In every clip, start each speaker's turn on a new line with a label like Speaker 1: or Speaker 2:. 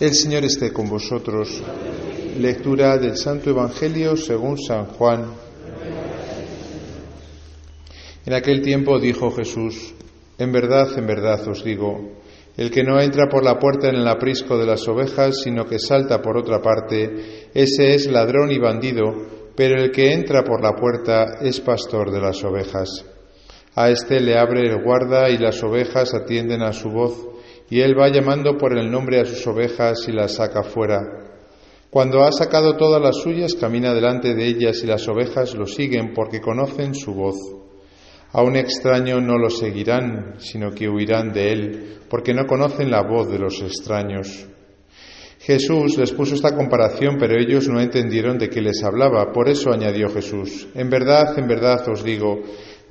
Speaker 1: El Señor esté con vosotros. Lectura del Santo Evangelio según San Juan. En aquel tiempo dijo Jesús, En verdad, en verdad os digo, el que no entra por la puerta en el aprisco de las ovejas, sino que salta por otra parte, ese es ladrón y bandido, pero el que entra por la puerta es pastor de las ovejas. A éste le abre el guarda y las ovejas atienden a su voz y él va llamando por el nombre a sus ovejas y las saca fuera. Cuando ha sacado todas las suyas, camina delante de ellas y las ovejas lo siguen porque conocen su voz. A un extraño no lo seguirán, sino que huirán de él, porque no conocen la voz de los extraños. Jesús les puso esta comparación, pero ellos no entendieron de qué les hablaba. Por eso añadió Jesús, En verdad, en verdad os digo,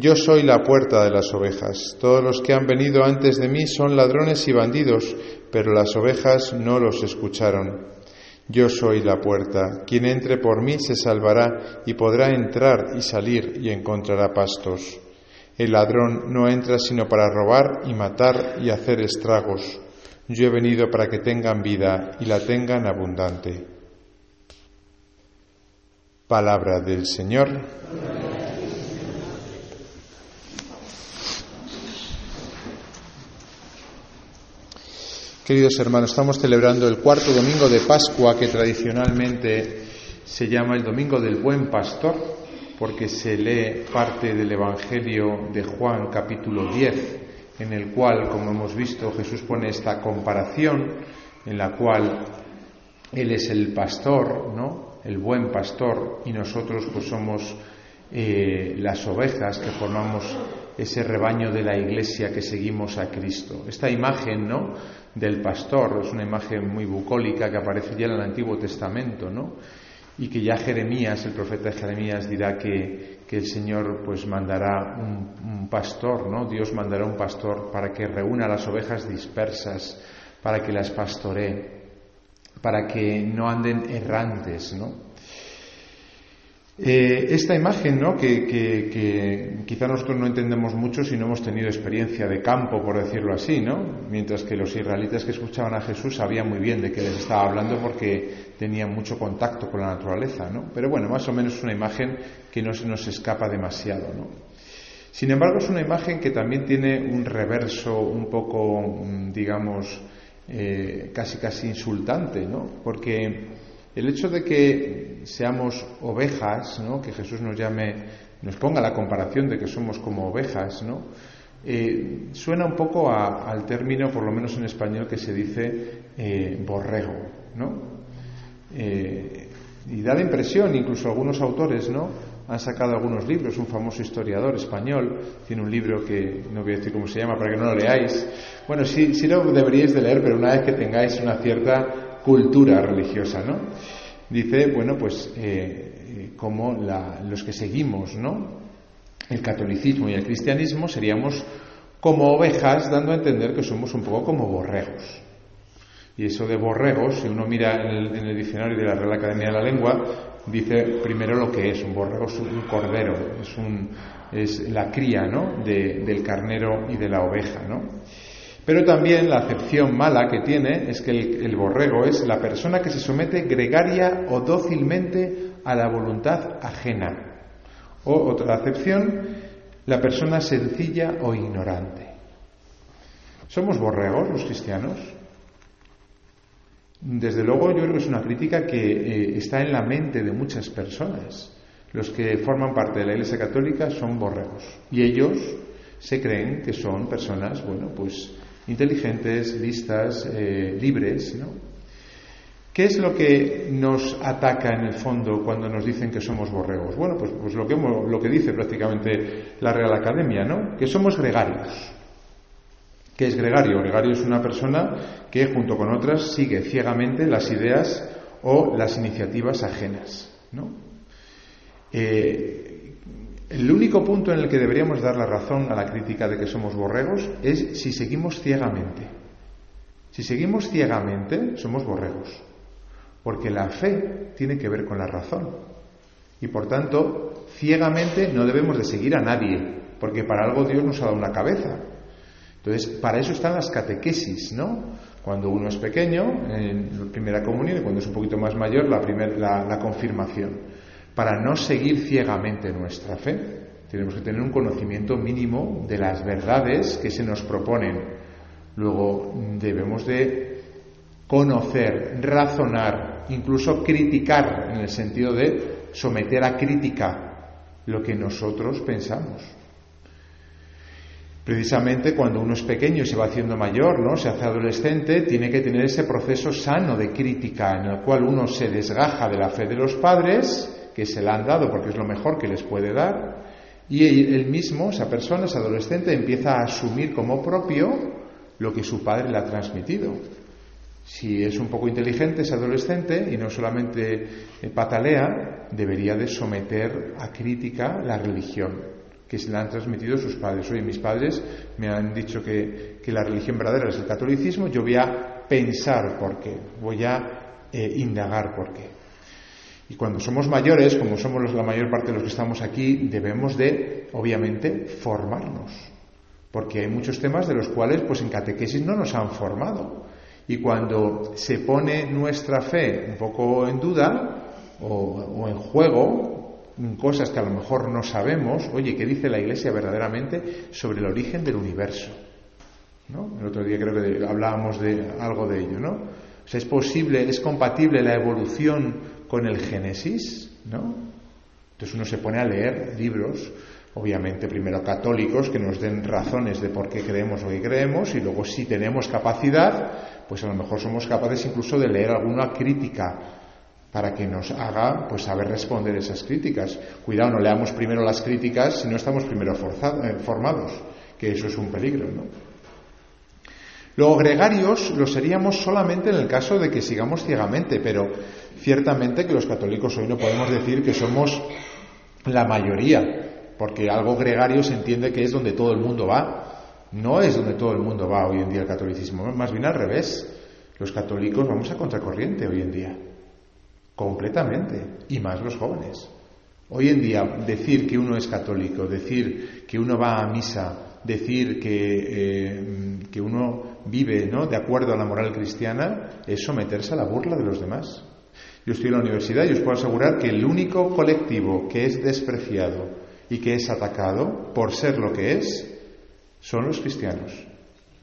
Speaker 1: yo soy la puerta de las ovejas. Todos los que han venido antes de mí son ladrones y bandidos, pero las ovejas no los escucharon. Yo soy la puerta. Quien entre por mí se salvará y podrá entrar y salir y encontrará pastos. El ladrón no entra sino para robar y matar y hacer estragos. Yo he venido para que tengan vida y la tengan abundante. Palabra del Señor. Queridos hermanos, estamos celebrando el cuarto domingo de Pascua que tradicionalmente se llama el Domingo del Buen Pastor porque se lee parte del Evangelio de Juan capítulo 10 en el cual, como hemos visto, Jesús pone esta comparación en la cual Él es el pastor, ¿no? El buen pastor y nosotros pues somos eh, las ovejas que formamos ese rebaño de la iglesia que seguimos a Cristo. Esta imagen, ¿no? del pastor, es una imagen muy bucólica que aparece ya en el Antiguo Testamento, ¿no? Y que ya Jeremías, el profeta Jeremías, dirá que, el Señor pues mandará un, pastor, ¿no? Dios mandará un pastor para que reúna las ovejas dispersas, para que las pastoree, para que no anden errantes, ¿no? Eh, esta imagen, ¿no? Que, quizá nosotros no entendemos mucho si no hemos tenido experiencia de campo, por decirlo así, ¿no? Mientras que los israelitas que escuchaban a Jesús sabían muy bien de qué les estaba hablando porque tenían mucho contacto con la naturaleza, ¿no? Pero bueno, más o menos es una imagen que no se nos escapa demasiado, ¿no? Sin embargo, es una imagen que también tiene un reverso un poco, mm, digamos, eh, casi casi insultante, ¿no? Porque el hecho de que seamos ovejas, ¿no? que Jesús nos llame, nos ponga la comparación de que somos como ovejas, ¿no? Eh, suena un poco al término, por lo menos en español, que se dice eh, borrego, ¿no? Eh, y da la impresión, incluso algunos autores, ¿no? Han sacado algunos libros, un famoso historiador español tiene un libro que no voy a decir cómo se llama para que no lo leáis. Bueno, sí, sí lo deberíais de leer, pero una vez que tengáis una cierta cultura religiosa, ¿no? Dice, bueno, pues eh, como los que seguimos, ¿no? El catolicismo y el cristianismo seríamos como ovejas, dando a entender que somos un poco como borregos. Y eso de borregos, si uno mira en el, diccionario de la Real Academia de la Lengua, dice primero lo que es. Un borrego es un cordero, es, un, es la cría ¿no? del carnero y de la oveja. ¿no? Pero también la acepción mala que tiene es que el, borrego es la persona que se somete gregaria o dócilmente a la voluntad ajena. O otra acepción, la persona sencilla o ignorante. ¿Somos borregos los cristianos? Desde luego yo creo que es una crítica que eh, está en la mente de muchas personas. Los que forman parte de la Iglesia Católica son borregos y ellos se creen que son personas, bueno, pues inteligentes, listas, eh, libres, ¿no? ¿Qué es lo que nos ataca en el fondo cuando nos dicen que somos borregos? Bueno, pues, pues lo, que, lo que dice prácticamente la Real Academia, ¿no? Que somos gregarios. ¿Qué es gregario? Gregario es una persona que junto con otras sigue ciegamente las ideas o las iniciativas ajenas, ¿no? Eh, el único punto en el que deberíamos dar la razón a la crítica de que somos borregos es si seguimos ciegamente. Si seguimos ciegamente, somos borregos. Porque la fe tiene que ver con la razón. Y por tanto, ciegamente no debemos de seguir a nadie, porque para algo Dios nos ha dado una cabeza. Entonces, para eso están las catequesis, ¿no? Cuando uno es pequeño, en la primera comunión, y cuando es un poquito más mayor, la, la confirmación. Para no seguir ciegamente nuestra fe, tenemos que tener un conocimiento mínimo de las verdades que se nos proponen. Luego debemos de conocer, razonar, incluso criticar, en el sentido de someter a crítica lo que nosotros pensamos. Precisamente cuando uno es pequeño y se va haciendo mayor, ¿no? Se hace adolescente, tiene que tener ese proceso sano de crítica en el cual uno se desgaja de la fe de los padres, que se la han dado porque es lo mejor que les puede dar, y él mismo, esa persona, ese adolescente, empieza a asumir como propio lo que su padre le ha transmitido. Si es un poco inteligente ese adolescente y no solamente eh, patalea, debería de someter a crítica la religión que se le han transmitido sus padres. Oye, mis padres me han dicho que, la religión verdadera es el catolicismo, yo voy a pensar por qué, voy a eh, indagar por qué. Y cuando somos mayores, como somos la mayor parte de los que estamos aquí, debemos de, obviamente, formarnos. Porque hay muchos temas de los cuales, pues en catequesis no nos han formado. Y cuando se pone nuestra fe un poco en duda o, en juego, cosas que a lo mejor no sabemos, oye, ¿qué dice la Iglesia verdaderamente sobre el origen del universo? ¿No? El otro día creo que hablábamos de algo de ello, ¿no? O sea, es posible, es compatible la evolución con el Génesis, ¿no? Entonces uno se pone a leer libros, obviamente primero católicos, que nos den razones de por qué creemos lo que creemos, y luego si tenemos capacidad, pues a lo mejor somos capaces incluso de leer alguna crítica para que nos haga pues saber responder esas críticas. Cuidado, no leamos primero las críticas si no estamos primero eh, formados, que eso es un peligro, ¿no? Luego, gregarios lo seríamos solamente en el caso de que sigamos ciegamente, pero ciertamente que los católicos hoy no podemos decir que somos la mayoría, porque algo gregario se entiende que es donde todo el mundo va. No es donde todo el mundo va hoy en día el catolicismo, más bien al revés. Los católicos vamos a contracorriente hoy en día, completamente, y más los jóvenes. Hoy en día decir que uno es católico, decir que uno va a misa, decir que, eh, que uno vive ¿no? de acuerdo a la moral cristiana es someterse a la burla de los demás. Yo estoy en la universidad y os puedo asegurar que el único colectivo que es despreciado y que es atacado por ser lo que es son los cristianos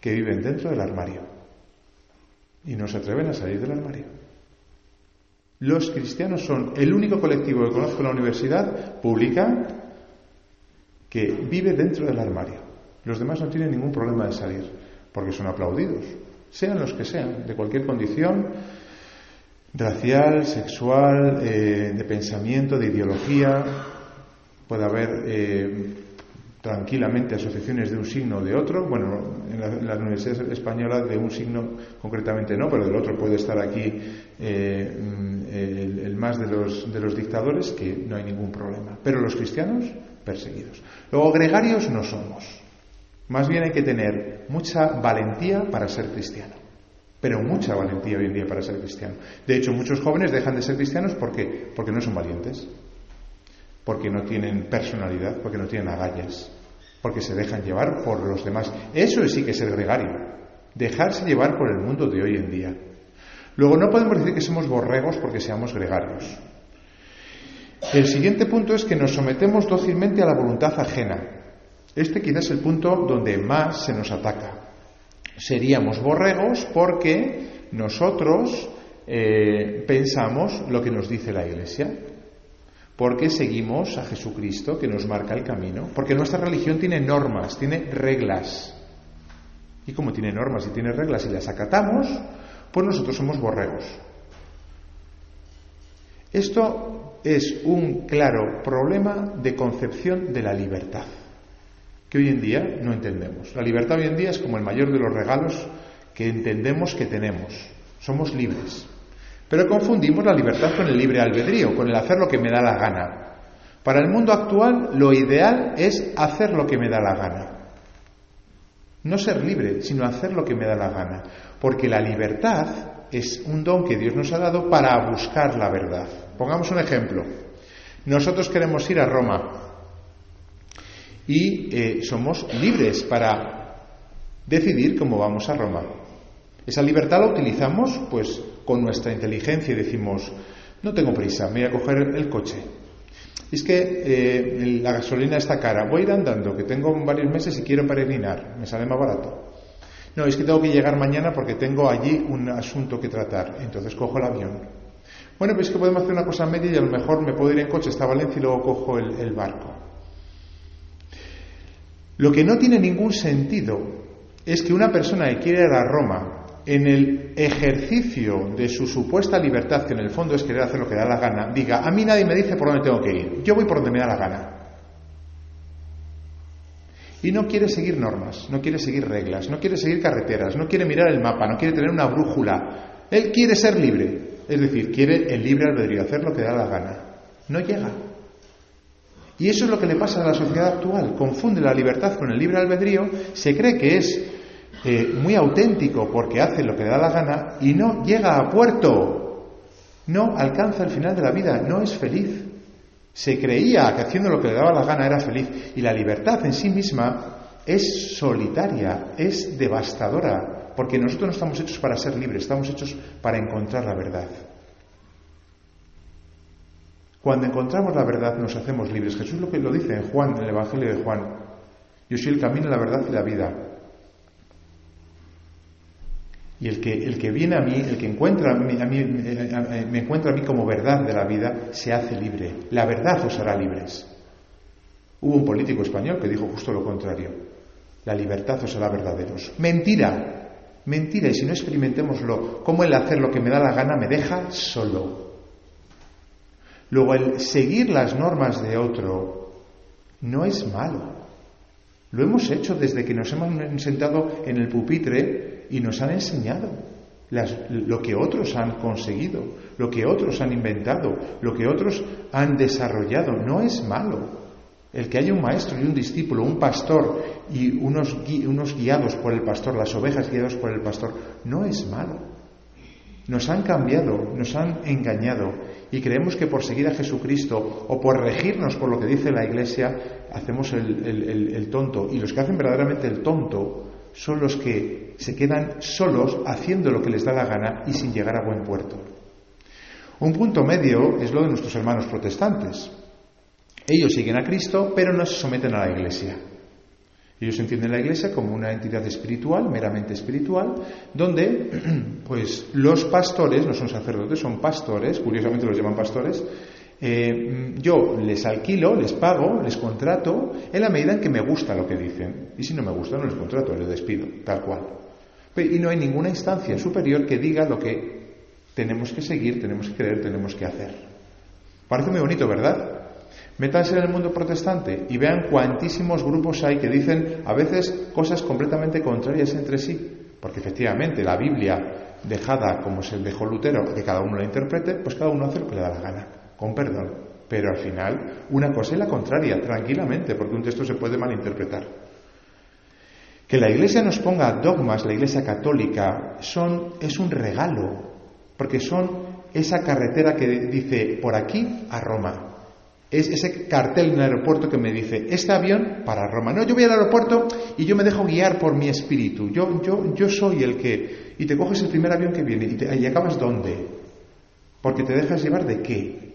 Speaker 1: que viven dentro del armario y no se atreven a salir del armario. Los cristianos son el único colectivo que conozco en la universidad pública que vive dentro del armario. Los demás no tienen ningún problema de salir, porque son aplaudidos, sean los que sean, de cualquier condición, racial, sexual, eh, de pensamiento, de ideología. Puede haber eh, tranquilamente asociaciones de un signo o de otro. Bueno, en la, Universidad Española de un signo concretamente no, pero del otro puede estar aquí eh, el, el, más de los, de los dictadores, que no hay ningún problema. Pero los cristianos, perseguidos. Luego, gregarios no somos. Más bien hay que tener mucha valentía para ser cristiano. Pero mucha valentía hoy en día para ser cristiano. De hecho, muchos jóvenes dejan de ser cristianos porque, no son valientes, porque no tienen personalidad, porque no tienen agallas, porque se dejan llevar por los demás. Eso sí que es ser gregario, dejarse llevar por el mundo de hoy en día. Luego, no podemos decir que somos borregos porque seamos gregarios. El siguiente punto es que nos sometemos dócilmente a la voluntad ajena. Este quizás es el punto donde más se nos ataca. Seríamos borregos porque nosotros eh, pensamos lo que nos dice la Iglesia, porque seguimos a Jesucristo que nos marca el camino, porque nuestra religión tiene normas, tiene reglas. Y como tiene normas y tiene reglas y las acatamos, pues nosotros somos borregos. Esto es un claro problema de concepción de la libertad que hoy en día no entendemos. La libertad hoy en día es como el mayor de los regalos que entendemos que tenemos. Somos libres. Pero confundimos la libertad con el libre albedrío, con el hacer lo que me da la gana. Para el mundo actual, lo ideal es hacer lo que me da la gana. No ser libre, sino hacer lo que me da la gana. Porque la libertad es un don que Dios nos ha dado para buscar la verdad. Pongamos un ejemplo. Nosotros queremos ir a Roma y eh, somos libres para decidir cómo vamos a Roma. Esa libertad la utilizamos pues con nuestra inteligencia y decimos, no tengo prisa, me voy a coger el coche. Es que eh, la gasolina está cara, voy a ir andando, que tengo varios meses y quiero peregrinar, me sale más barato. No, es que tengo que llegar mañana porque tengo allí un asunto que tratar, entonces cojo el avión. Bueno, pues es que podemos hacer una cosa media y a lo mejor me puedo ir en coche hasta Valencia y luego cojo el barco. Lo que no tiene ningún sentido es que una persona que quiere ir a Roma en el ejercicio de su supuesta libertad, que en el fondo es querer hacer lo que da la gana, diga, a mí nadie me dice por dónde tengo que ir, yo voy por donde me da la gana. Y no quiere seguir normas, no quiere seguir reglas, no quiere seguir carreteras, no quiere mirar el mapa, no quiere tener una brújula. Él quiere ser libre, es decir, quiere el libre albedrío, hacer lo que da la gana. No llega. Y eso es lo que le pasa a la sociedad actual. Confunde la libertad con el libre albedrío, se cree que es eh, muy auténtico porque hace lo que le da la gana y no llega a puerto, no alcanza el final de la vida, no es feliz. Se creía que haciendo lo que le daba la gana era feliz y la libertad en sí misma es solitaria, es devastadora, porque nosotros no estamos hechos para ser libres, estamos hechos para encontrar la verdad. Cuando encontramos la verdad nos hacemos libres. Jesús lo que lo dice en Juan, en el Evangelio de Juan. Yo soy el camino, la verdad y la vida. Y el que, el que viene a mí, el que encuentra a mí, eh, eh, me encuentra a mí como verdad de la vida, se hace libre. La verdad os hará libres. Hubo un político español que dijo justo lo contrario. La libertad os hará verdaderos. Mentira. Mentira. Y si no experimentémoslo, ¿cómo el hacer lo que me da la gana me deja solo? Luego, el seguir las normas de otro no es malo. Lo hemos hecho desde que nos hemos sentado en el pupitre y nos han enseñado lo que otros han conseguido, lo que otros han inventado, lo que otros han desarrollado. No es malo. El que haya un maestro y un discípulo, un pastor y unos, unos guiados por el pastor, las ovejas guiadas por el pastor, no es malo. Nos han cambiado, nos han engañado y creemos que por seguir a Jesucristo o por regirnos por lo que dice la Iglesia hacemos el tonto. Y los que hacen verdaderamente el tonto son los que se quedan solos haciendo lo que les da la gana y sin llegar a buen puerto. Un punto medio es lo de nuestros hermanos protestantes. Ellos siguen a Cristo, pero no se someten a la Iglesia. Ellos entienden la Iglesia como una entidad espiritual, meramente espiritual, donde pues los pastores, no son sacerdotes, son pastores, curiosamente los llaman pastores, eh, yo les alquilo, les pago, les contrato en la medida en que me gusta lo que dicen. Y si no me gusta, no les contrato, les despido, tal cual. Y no hay ninguna instancia superior que diga lo que tenemos que seguir, tenemos que creer, tenemos que hacer. Parece muy bonito, ¿verdad? Métanse en el mundo protestante y vean cuantísimos grupos hay que dicen a veces cosas completamente contrarias entre sí. Porque efectivamente la Biblia dejada como se dejó Lutero, que cada uno la interprete, pues cada uno hace lo que le da la gana con perdón. Pero al final, una cosa y la contraria, tranquilamente, porque un texto se puede malinterpretar. Que la Iglesia nos ponga dogmas, la Iglesia católica, son, es un regalo, porque son esa carretera que dice por aquí a Roma. Es ese cartel en el aeropuerto que me dice, este avión para Roma. No, yo voy al aeropuerto y yo me dejo guiar por mi espíritu. Yo, yo, yo soy el que... Y te coges el primer avión que viene y, y acabas dónde. Porque te dejas llevar de qué.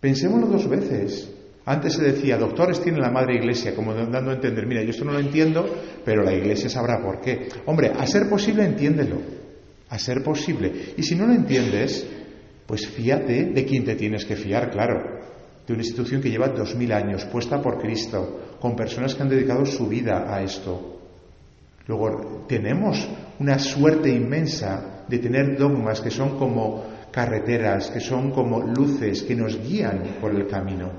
Speaker 1: Pensémoslo dos veces. Antes se decía, doctores tiene la madre iglesia, como dando a entender, mira, yo esto no lo entiendo, pero la iglesia sabrá por qué. Hombre, a ser posible, entiéndelo. A ser posible. Y si no lo entiendes, pues fíate de quien te tienes que fiar, claro. De una institución que lleva dos mil años, puesta por Cristo, con personas que han dedicado su vida a esto. Luego, tenemos una suerte inmensa de tener dogmas que son como carreteras, que son como luces que nos guían por el camino.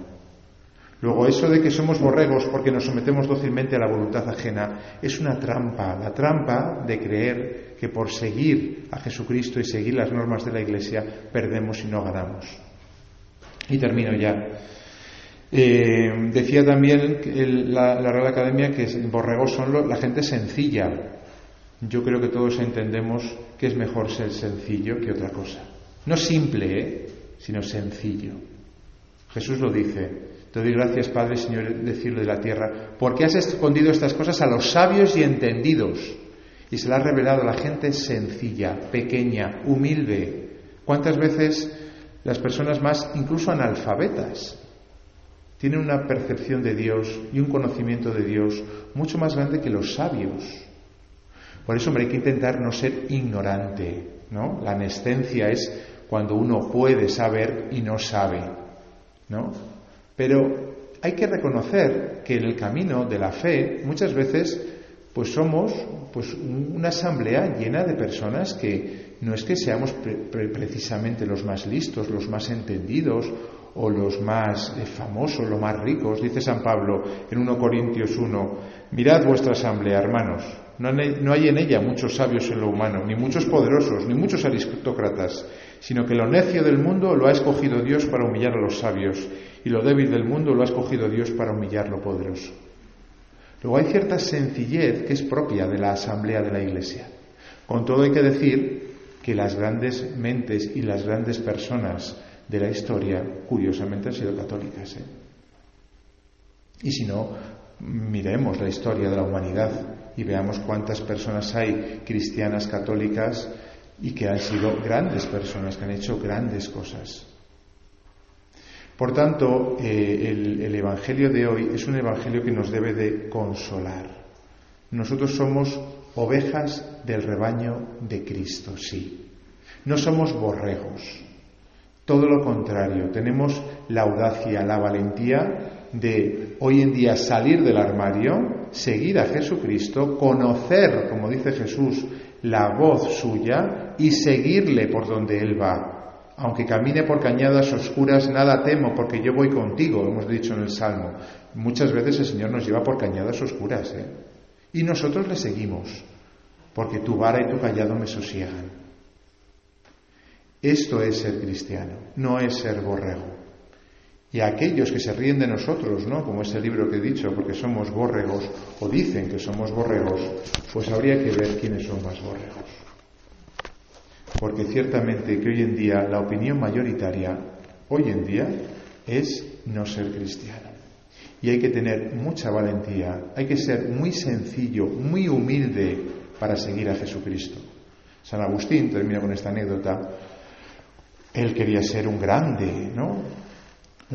Speaker 1: Luego, eso de que somos borregos porque nos sometemos dócilmente a la voluntad ajena es una trampa, la trampa de creer que por seguir a Jesucristo y seguir las normas de la Iglesia perdemos y no ganamos. Y termino ya. Eh, decía también la, Real Academia que borregos son la gente sencilla. Yo creo que todos entendemos que es mejor ser sencillo que otra cosa. No simple, ¿eh? sino sencillo. Jesús lo dice. Te doy gracias, Padre, Señor, decirlo de la tierra, porque has escondido estas cosas a los sabios y entendidos Y se la ha revelado a la gente sencilla, pequeña, humilde. ¿Cuántas veces las personas más, incluso analfabetas, tienen una percepción de Dios y un conocimiento de Dios mucho más grande que los sabios? Por eso, hombre, hay que intentar no ser ignorante, ¿no? La anescencia es cuando uno puede saber y no sabe, ¿no? Pero hay que reconocer que en el camino de la fe muchas veces pues somos pues una asamblea llena de personas que no es que seamos precisamente los más listos, los más entendidos o los más eh, famosos, los más ricos. Dice San Pablo en 1 Corintios 1, mirad vuestra asamblea, hermanos, no hay en ella muchos sabios en lo humano, ni muchos poderosos, ni muchos aristócratas, sino que lo necio del mundo lo ha escogido Dios para humillar a los sabios, y lo débil del mundo lo ha escogido Dios para humillar lo poderoso. Luego hay cierta sencillez que es propia de la asamblea de la Iglesia. Con todo hay que decir que las grandes mentes y las grandes personas de la historia, curiosamente, han sido católicas. ¿eh? Y si no, miremos la historia de la humanidad y veamos cuántas personas hay cristianas católicas y que han sido grandes personas, que han hecho grandes cosas. Por tanto, eh, el, el, Evangelio de hoy es un Evangelio que nos debe de consolar. Nosotros somos ovejas del rebaño de Cristo, sí. No somos borregos. Todo lo contrario, tenemos la audacia, la valentía de hoy en día salir del armario, seguir a Jesucristo, conocer, como dice Jesús, la voz suya y seguirle por donde Él va. Aunque camine por cañadas oscuras, nada temo porque yo voy contigo, hemos dicho en el Salmo. Muchas veces el Señor nos lleva por cañadas oscuras, ¿eh? Y nosotros le seguimos, porque tu vara y tu callado me sosiegan. Esto es ser cristiano, no es ser borrego. Y aquellos que se ríen de nosotros, ¿no? Como ese libro que he dicho, porque somos borregos, o dicen que somos borregos, pues habría que ver quiénes son más borregos. Porque ciertamente que hoy en día la opinión mayoritaria, hoy en día, es no ser cristiano. Y hay que tener mucha valentía, hay que ser muy sencillo, muy humilde para seguir a Jesucristo. San Agustín, termina con esta anécdota, él quería ser un grande, ¿no?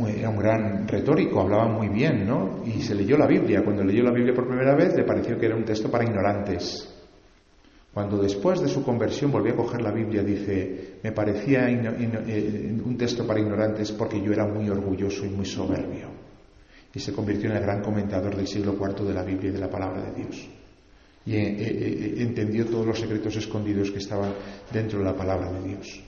Speaker 1: Era un gran retórico, hablaba muy bien, ¿no? Y se leyó la Biblia. Cuando leyó la Biblia por primera vez le pareció que era un texto para ignorantes. Cuando después de su conversión volvió a coger la Biblia, dice, me parecía eh, un texto para ignorantes porque yo era muy orgulloso y muy soberbio. Y se convirtió en el gran comentador del siglo IV de la Biblia y de la palabra de Dios. Y eh, eh, entendió todos los secretos escondidos que estaban dentro de la palabra de Dios.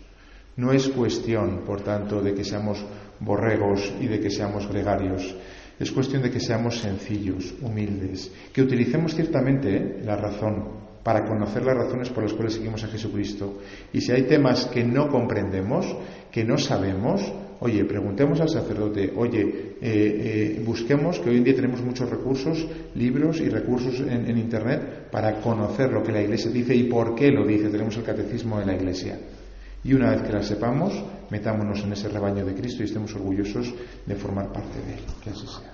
Speaker 1: No es cuestión, por tanto, de que seamos borregos y de que seamos gregarios. Es cuestión de que seamos sencillos, humildes, que utilicemos ciertamente ¿eh? la razón para conocer las razones por las cuales seguimos a Jesucristo. Y si hay temas que no comprendemos, que no sabemos, oye, preguntemos al sacerdote, oye, eh, eh, busquemos, que hoy en día tenemos muchos recursos, libros y recursos en, en Internet para conocer lo que la Iglesia dice y por qué lo dice. Tenemos el catecismo de la Iglesia. Y una vez que la sepamos, metámonos en ese rebaño de Cristo y estemos orgullosos de formar parte de él. Que así sea.